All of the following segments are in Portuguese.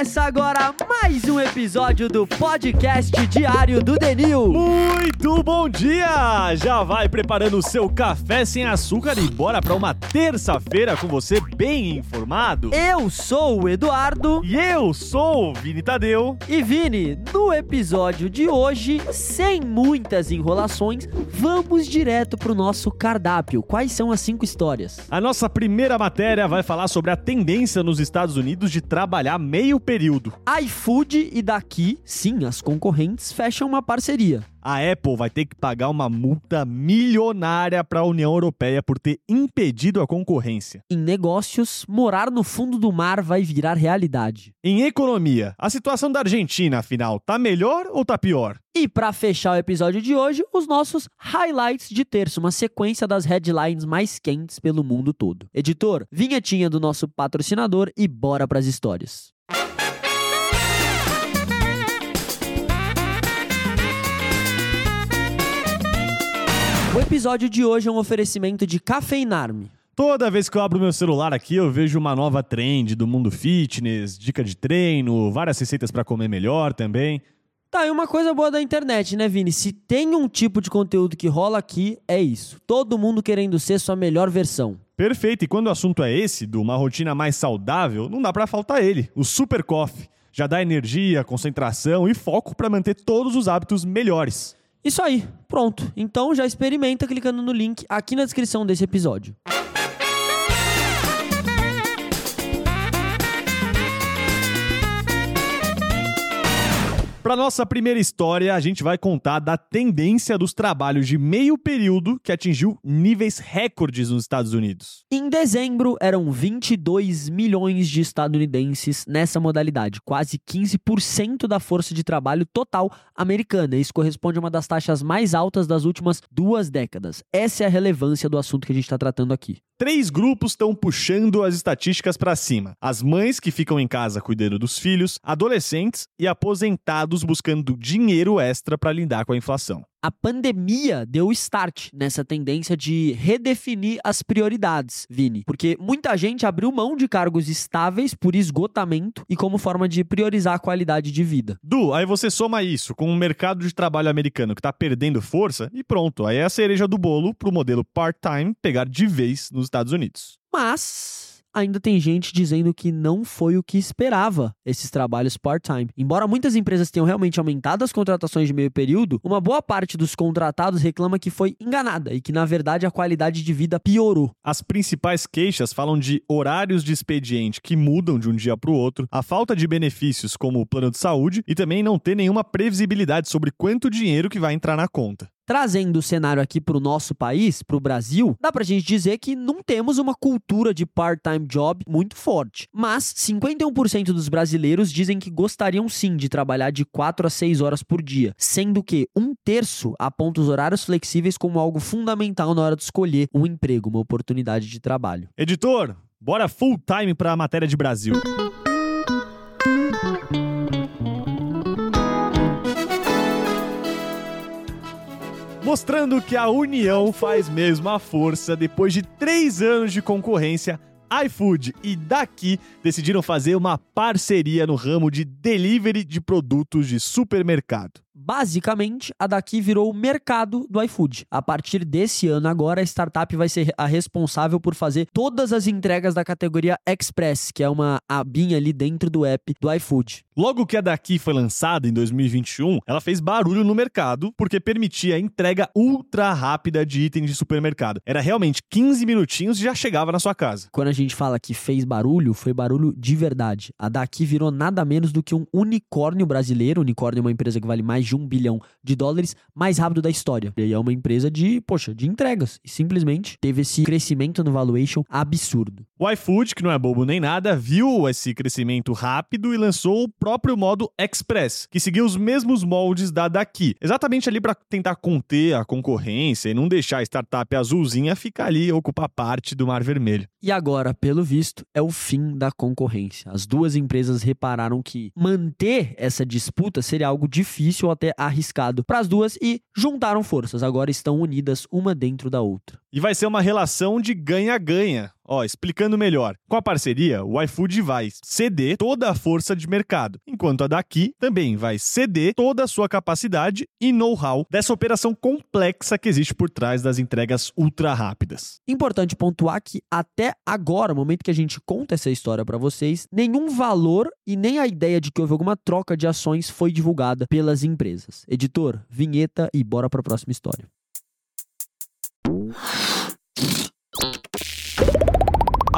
Começa agora mais um episódio do podcast diário do Denil. Muito bom dia! Já vai preparando o seu café sem açúcar e bora para uma terça-feira com você bem informado. Eu sou o Eduardo. E eu sou o Vini Tadeu. E Vini, no episódio de hoje, sem muitas enrolações, vamos direto pro nosso cardápio. Quais são as cinco histórias? A nossa primeira matéria vai falar sobre a tendência nos Estados Unidos de trabalhar meio período. iFood e daqui, sim, as concorrentes fecham uma parceria. A Apple vai ter que pagar uma multa milionária para a União Europeia por ter impedido a concorrência. Em negócios, morar no fundo do mar vai virar realidade. Em economia, a situação da Argentina, afinal, tá melhor ou tá pior? E para fechar o episódio de hoje, os nossos highlights de terço, uma sequência das headlines mais quentes pelo mundo todo. Editor, vinhetinha do nosso patrocinador e bora pras histórias. O episódio de hoje é um oferecimento de Cafeinarme. Toda vez que eu abro meu celular aqui, eu vejo uma nova trend do mundo fitness, dica de treino, várias receitas para comer melhor também. Tá, e uma coisa boa da internet, né, Vini? Se tem um tipo de conteúdo que rola aqui, é isso. Todo mundo querendo ser sua melhor versão. Perfeito, e quando o assunto é esse, de uma rotina mais saudável, não dá para faltar ele, o Super Coffee. Já dá energia, concentração e foco para manter todos os hábitos melhores. Isso aí, pronto. Então já experimenta clicando no link aqui na descrição desse episódio. Para nossa primeira história, a gente vai contar da tendência dos trabalhos de meio período que atingiu níveis recordes nos Estados Unidos. Em dezembro, eram 22 milhões de estadunidenses nessa modalidade, quase 15% da força de trabalho total americana. Isso corresponde a uma das taxas mais altas das últimas duas décadas. Essa é a relevância do assunto que a gente está tratando aqui. Três grupos estão puxando as estatísticas para cima: as mães que ficam em casa cuidando dos filhos, adolescentes e aposentados buscando dinheiro extra para lidar com a inflação. A pandemia deu start nessa tendência de redefinir as prioridades, Vini, porque muita gente abriu mão de cargos estáveis por esgotamento e como forma de priorizar a qualidade de vida. Du, aí você soma isso com o mercado de trabalho americano que está perdendo força e pronto, aí é a cereja do bolo para o modelo part-time pegar de vez nos Estados Unidos. Mas ainda tem gente dizendo que não foi o que esperava esses trabalhos part-time. Embora muitas empresas tenham realmente aumentado as contratações de meio período, uma boa parte dos contratados reclama que foi enganada e que, na verdade, a qualidade de vida piorou. As principais queixas falam de horários de expediente que mudam de um dia para o outro, a falta de benefícios como o plano de saúde e também não ter nenhuma previsibilidade sobre quanto dinheiro que vai entrar na conta. Trazendo o cenário aqui para o nosso país, para o Brasil, dá para a gente dizer que não temos uma cultura de part-time job muito forte. Mas 51% dos brasileiros dizem que gostariam sim de trabalhar de 4 a 6 horas por dia, sendo que um terço aponta os horários flexíveis como algo fundamental na hora de escolher um emprego, uma oportunidade de trabalho. Editor, bora full time para a matéria de Brasil. Mostrando que a união faz mesmo a força, depois de três anos de concorrência, iFood e Daqui decidiram fazer uma parceria no ramo de delivery de produtos de supermercado. Basicamente, a daqui virou o mercado do iFood. A partir desse ano agora, a startup vai ser a responsável por fazer todas as entregas da categoria Express, que é uma abinha ali dentro do app do iFood. Logo que a daqui foi lançada em 2021, ela fez barulho no mercado porque permitia a entrega ultra rápida de itens de supermercado. Era realmente 15 minutinhos e já chegava na sua casa. Quando a gente fala que fez barulho, foi barulho de verdade. A daqui virou nada menos do que um unicórnio brasileiro. O unicórnio é uma empresa que vale mais de um bilhão de dólares mais rápido da história. E é uma empresa de, poxa, de entregas. E simplesmente teve esse crescimento no valuation absurdo. O iFood, que não é bobo nem nada, viu esse crescimento rápido e lançou o próprio modo Express, que seguiu os mesmos moldes da daqui. Exatamente ali para tentar conter a concorrência e não deixar a startup azulzinha ficar ali e ocupar parte do Mar Vermelho. E agora, pelo visto, é o fim da concorrência. As duas empresas repararam que manter essa disputa seria algo difícil até arriscado para as duas e juntaram forças. Agora estão unidas uma dentro da outra. E vai ser uma relação de ganha-ganha. Ó, explicando melhor. Com a parceria, o iFood vai ceder toda a força de mercado, enquanto a daqui também vai ceder toda a sua capacidade e know-how dessa operação complexa que existe por trás das entregas ultra rápidas. Importante pontuar que até agora, momento que a gente conta essa história para vocês, nenhum valor e nem a ideia de que houve alguma troca de ações foi divulgada pelas empresas. Editor, vinheta e bora para a próxima história.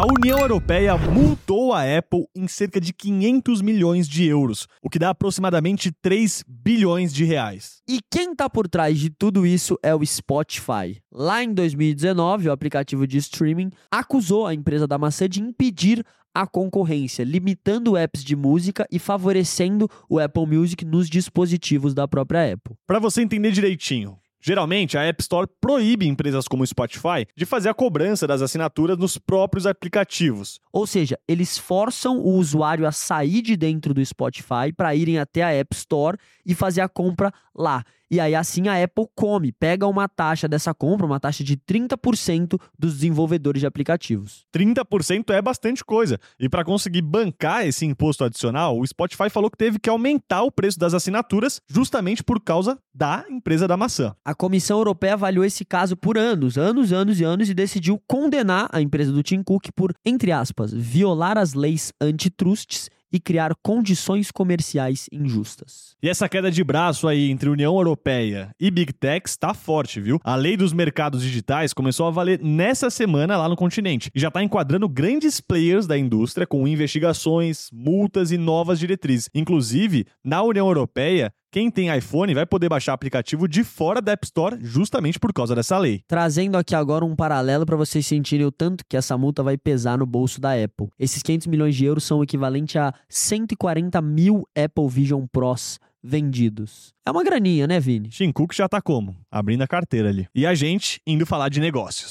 A União Europeia multou a Apple em cerca de 500 milhões de euros, o que dá aproximadamente 3 bilhões de reais. E quem está por trás de tudo isso é o Spotify. Lá em 2019, o aplicativo de streaming acusou a empresa da maçã de impedir a concorrência, limitando apps de música e favorecendo o Apple Music nos dispositivos da própria Apple. Para você entender direitinho, Geralmente, a App Store proíbe empresas como o Spotify de fazer a cobrança das assinaturas nos próprios aplicativos. Ou seja, eles forçam o usuário a sair de dentro do Spotify para irem até a App Store e fazer a compra lá. E aí assim a Apple come, pega uma taxa dessa compra, uma taxa de 30% dos desenvolvedores de aplicativos. 30% é bastante coisa. E para conseguir bancar esse imposto adicional, o Spotify falou que teve que aumentar o preço das assinaturas justamente por causa da empresa da maçã. A Comissão Europeia avaliou esse caso por anos, anos, anos e anos e decidiu condenar a empresa do Tim Cook por, entre aspas, violar as leis antitrusts e criar condições comerciais injustas. E essa queda de braço aí entre União Europeia e Big Techs está forte, viu? A lei dos mercados digitais começou a valer nessa semana lá no continente e já está enquadrando grandes players da indústria com investigações, multas e novas diretrizes. Inclusive, na União Europeia, quem tem iPhone vai poder baixar aplicativo de fora da App Store justamente por causa dessa lei. Trazendo aqui agora um paralelo para vocês sentirem o tanto que essa multa vai pesar no bolso da Apple. Esses 500 milhões de euros são o equivalente a 140 mil Apple Vision Pros vendidos. É uma graninha, né, Vini? Tim Cook já tá como? Abrindo a carteira ali. E a gente indo falar de negócios.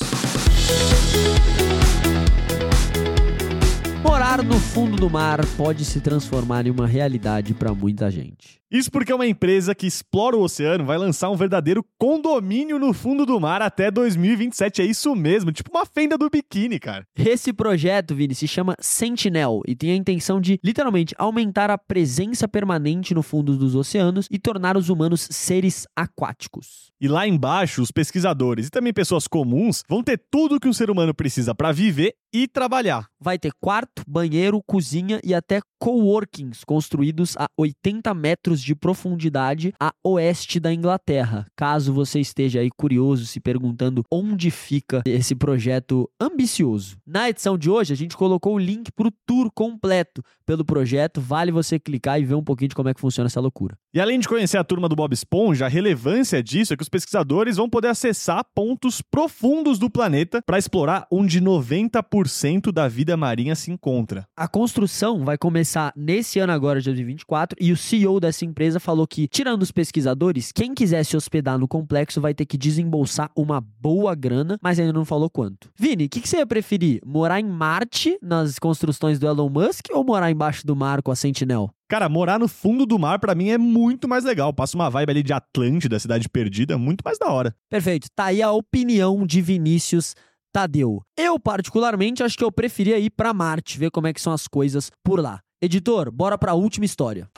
Morar no fundo do mar pode se transformar em uma realidade para muita gente. Isso porque uma empresa que explora o oceano vai lançar um verdadeiro condomínio no fundo do mar até 2027. É isso mesmo, tipo uma fenda do biquíni, cara. Esse projeto, Vini, se chama Sentinel e tem a intenção de, literalmente, aumentar a presença permanente no fundo dos oceanos e tornar os humanos seres aquáticos. E lá embaixo, os pesquisadores e também pessoas comuns vão ter tudo que um ser humano precisa para viver e trabalhar. Vai ter quarto, banheiro, cozinha e até coworkings construídos a 80 metros de profundidade a oeste da Inglaterra. Caso você esteja aí curioso, se perguntando onde fica esse projeto ambicioso. Na edição de hoje, a gente colocou o link para o tour completo pelo projeto. Vale você clicar e ver um pouquinho de como é que funciona essa loucura. E além de conhecer a turma do Bob Esponja, a relevância disso é que os pesquisadores vão poder acessar pontos profundos do planeta para explorar onde 90% da vida marinha se encontra. A construção vai começar nesse ano agora de 2024 e o CEO dessa empresa falou que, tirando os pesquisadores, quem quiser se hospedar no complexo vai ter que desembolsar uma boa grana, mas ainda não falou quanto. Vini, o que, que você ia preferir? Morar em Marte, nas construções do Elon Musk, ou morar embaixo do mar com a Sentinel? Cara, morar no fundo do mar para mim é muito mais legal. Passa uma vibe ali de Atlântida, cidade perdida, muito mais da hora. Perfeito. Tá aí a opinião de Vinícius Tadeu. Eu, particularmente, acho que eu preferia ir para Marte, ver como é que são as coisas por lá. Editor, bora para a última história.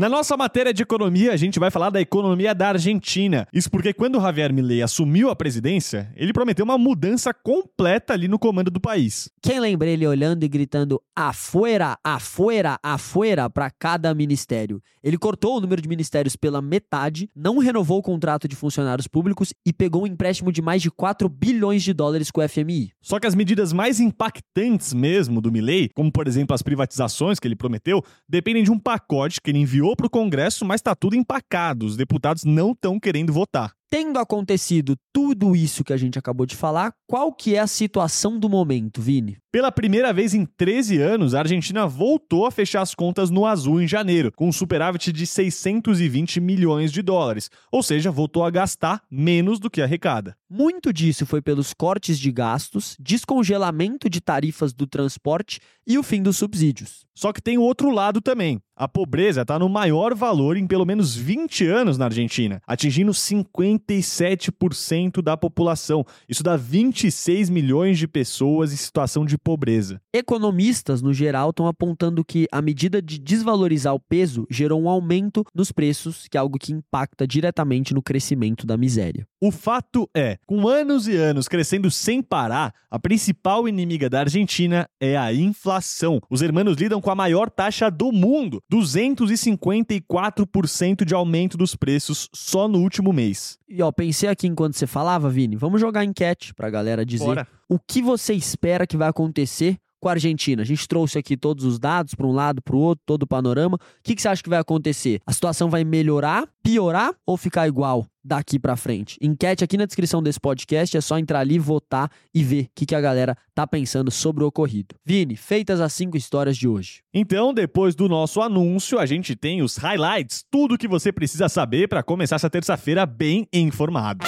Na nossa matéria de economia, a gente vai falar da economia da Argentina. Isso porque quando o Javier Milei assumiu a presidência, ele prometeu uma mudança completa ali no comando do país. Quem lembra ele olhando e gritando afuera, afuera, afuera para cada ministério? Ele cortou o número de ministérios pela metade, não renovou o contrato de funcionários públicos e pegou um empréstimo de mais de 4 bilhões de dólares com o FMI. Só que as medidas mais impactantes mesmo do Milei, como por exemplo as privatizações que ele prometeu, dependem de um pacote que ele enviou para o Congresso, mas está tudo empacado. Os deputados não estão querendo votar. Tendo acontecido tudo isso que a gente acabou de falar, qual que é a situação do momento, Vini? Pela primeira vez em 13 anos, a Argentina voltou a fechar as contas no azul em janeiro, com um superávit de 620 milhões de dólares, ou seja, voltou a gastar menos do que arrecada. Muito disso foi pelos cortes de gastos, descongelamento de tarifas do transporte e o fim dos subsídios. Só que tem outro lado também. A pobreza está no maior valor em pelo menos 20 anos na Argentina, atingindo 57% da população. Isso dá 26 milhões de pessoas em situação de pobreza. Economistas, no geral, estão apontando que a medida de desvalorizar o peso gerou um aumento nos preços, que é algo que impacta diretamente no crescimento da miséria. O fato é, com anos e anos crescendo sem parar, a principal inimiga da Argentina é a inflação. Os hermanos lidam com a maior taxa do mundo, 254% de aumento dos preços só no último mês. E ó, pensei aqui enquanto você falava, Vini, vamos jogar enquete pra galera dizer Bora. o que você espera que vai acontecer com a Argentina. A gente trouxe aqui todos os dados para um lado, para o outro, todo o panorama. O que, que você acha que vai acontecer? A situação vai melhorar, piorar ou ficar igual daqui para frente? Enquete aqui na descrição desse podcast, é só entrar ali, votar e ver o que, que a galera tá pensando sobre o ocorrido. Vini, feitas as cinco histórias de hoje. Então, depois do nosso anúncio, a gente tem os highlights, tudo que você precisa saber para começar essa terça-feira bem informado.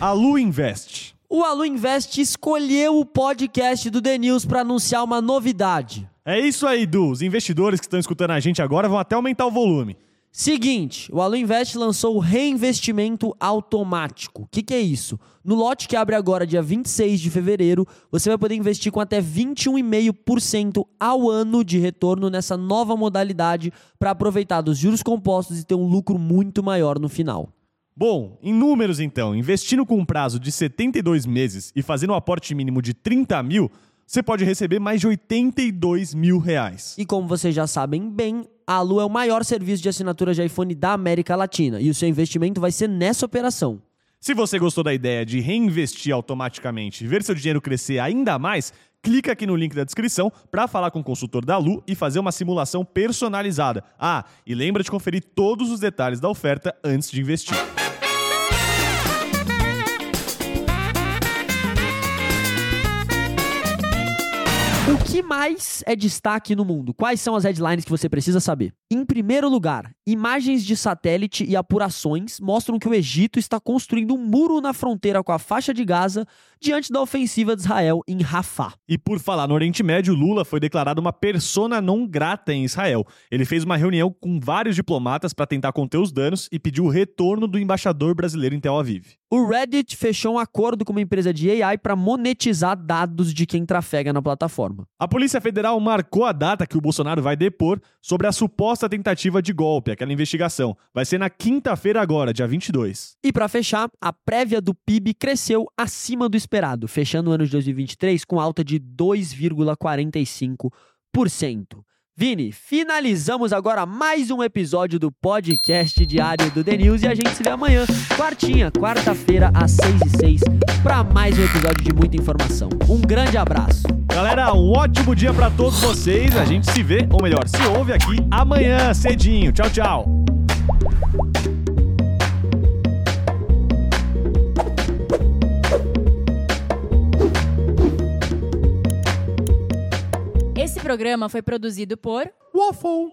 A Lu Invest. O Alu Invest escolheu o podcast do The News para anunciar uma novidade. É isso aí, Du. Os investidores que estão escutando a gente agora vão até aumentar o volume. Seguinte, o Alu Invest lançou o reinvestimento automático. O que, que é isso? No lote que abre agora, dia 26 de fevereiro, você vai poder investir com até 21,5% ao ano de retorno nessa nova modalidade para aproveitar dos juros compostos e ter um lucro muito maior no final. Bom, em números então, investindo com um prazo de 72 meses e fazendo um aporte mínimo de 30 mil, você pode receber mais de 82 mil reais. E como vocês já sabem bem, a Alu é o maior serviço de assinatura de iPhone da América Latina e o seu investimento vai ser nessa operação. Se você gostou da ideia de reinvestir automaticamente e ver seu dinheiro crescer ainda mais, clica aqui no link da descrição para falar com o consultor da Lu e fazer uma simulação personalizada. Ah, e lembra de conferir todos os detalhes da oferta antes de investir. Que mais é destaque no mundo? Quais são as headlines que você precisa saber? Em primeiro lugar, imagens de satélite e apurações mostram que o Egito está construindo um muro na fronteira com a faixa de Gaza diante da ofensiva de Israel em Rafah. E por falar no Oriente Médio, Lula foi declarado uma persona não grata em Israel. Ele fez uma reunião com vários diplomatas para tentar conter os danos e pediu o retorno do embaixador brasileiro em Tel Aviv. O Reddit fechou um acordo com uma empresa de AI para monetizar dados de quem trafega na plataforma. A Polícia Federal marcou a data que o Bolsonaro vai depor sobre a suposta tentativa de golpe, aquela investigação. Vai ser na quinta-feira agora, dia 22. E para fechar, a prévia do PIB cresceu acima do esperado, fechando o ano de 2023 com alta de 2,45%. Vini, finalizamos agora mais um episódio do podcast diário do The News e a gente se vê amanhã, quartinha, quarta-feira, às 6 e 6 para mais um episódio de muita informação. Um grande abraço. Galera, um ótimo dia para todos vocês. A gente se vê, ou melhor, se ouve aqui amanhã cedinho. Tchau, tchau. Programa foi produzido por Waffle.